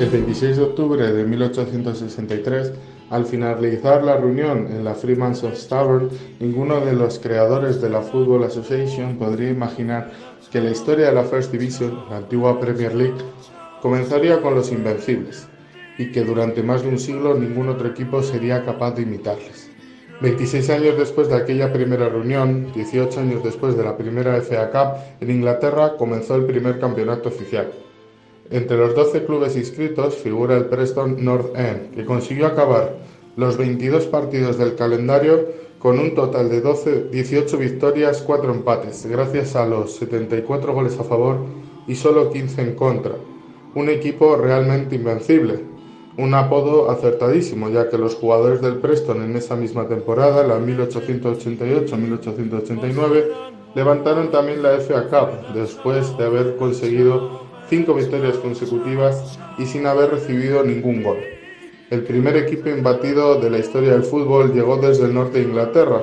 El 26 de octubre de 1863, al finalizar la reunión en la Freeman's of Tavern, ninguno de los creadores de la Football Association podría imaginar que la historia de la First Division, la antigua Premier League, comenzaría con los Invencibles y que durante más de un siglo ningún otro equipo sería capaz de imitarles. 26 años después de aquella primera reunión, 18 años después de la primera FA Cup, en Inglaterra comenzó el primer campeonato oficial. Entre los 12 clubes inscritos figura el Preston North End, que consiguió acabar los 22 partidos del calendario con un total de 12, 18 victorias, 4 empates, gracias a los 74 goles a favor y solo 15 en contra. Un equipo realmente invencible. Un apodo acertadísimo, ya que los jugadores del Preston en esa misma temporada, la 1888-1889, levantaron también la FA Cup después de haber conseguido cinco victorias consecutivas y sin haber recibido ningún gol. El primer equipo imbatido de la historia del fútbol llegó desde el norte de Inglaterra,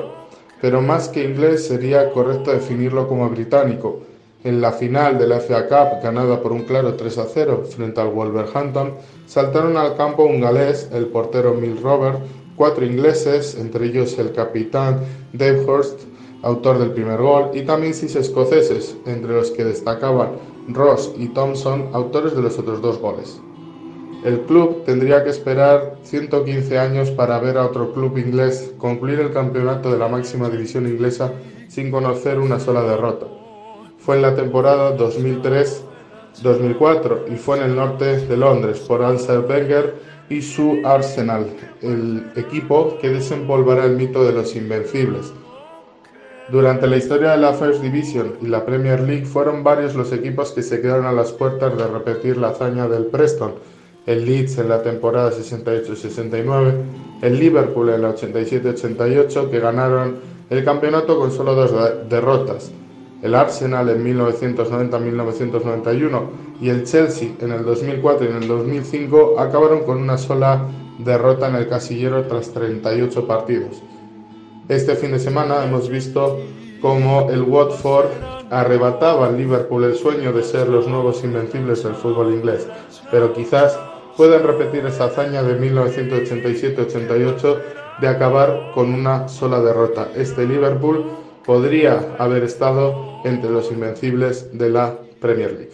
pero más que inglés sería correcto definirlo como británico. En la final de la FA Cup, ganada por un claro 3 a 0 frente al Wolverhampton, saltaron al campo un galés, el portero Mill Robert, cuatro ingleses, entre ellos el capitán Dave Hurst, autor del primer gol, y también seis escoceses, entre los que destacaban Ross y Thompson, autores de los otros dos goles. El club tendría que esperar 115 años para ver a otro club inglés concluir el campeonato de la máxima división inglesa sin conocer una sola derrota. Fue en la temporada 2003-2004 y fue en el norte de Londres por Ansel Wenger y su Arsenal, el equipo que desenvolverá el mito de los invencibles, durante la historia de la First Division y la Premier League fueron varios los equipos que se quedaron a las puertas de repetir la hazaña del Preston. El Leeds en la temporada 68-69, el Liverpool en la 87-88 que ganaron el campeonato con solo dos derrotas, el Arsenal en 1990-1991 y el Chelsea en el 2004 y en el 2005 acabaron con una sola derrota en el casillero tras 38 partidos. Este fin de semana hemos visto cómo el Watford arrebataba al Liverpool el sueño de ser los nuevos invencibles del fútbol inglés, pero quizás puedan repetir esa hazaña de 1987-88 de acabar con una sola derrota. Este Liverpool podría haber estado entre los invencibles de la Premier League.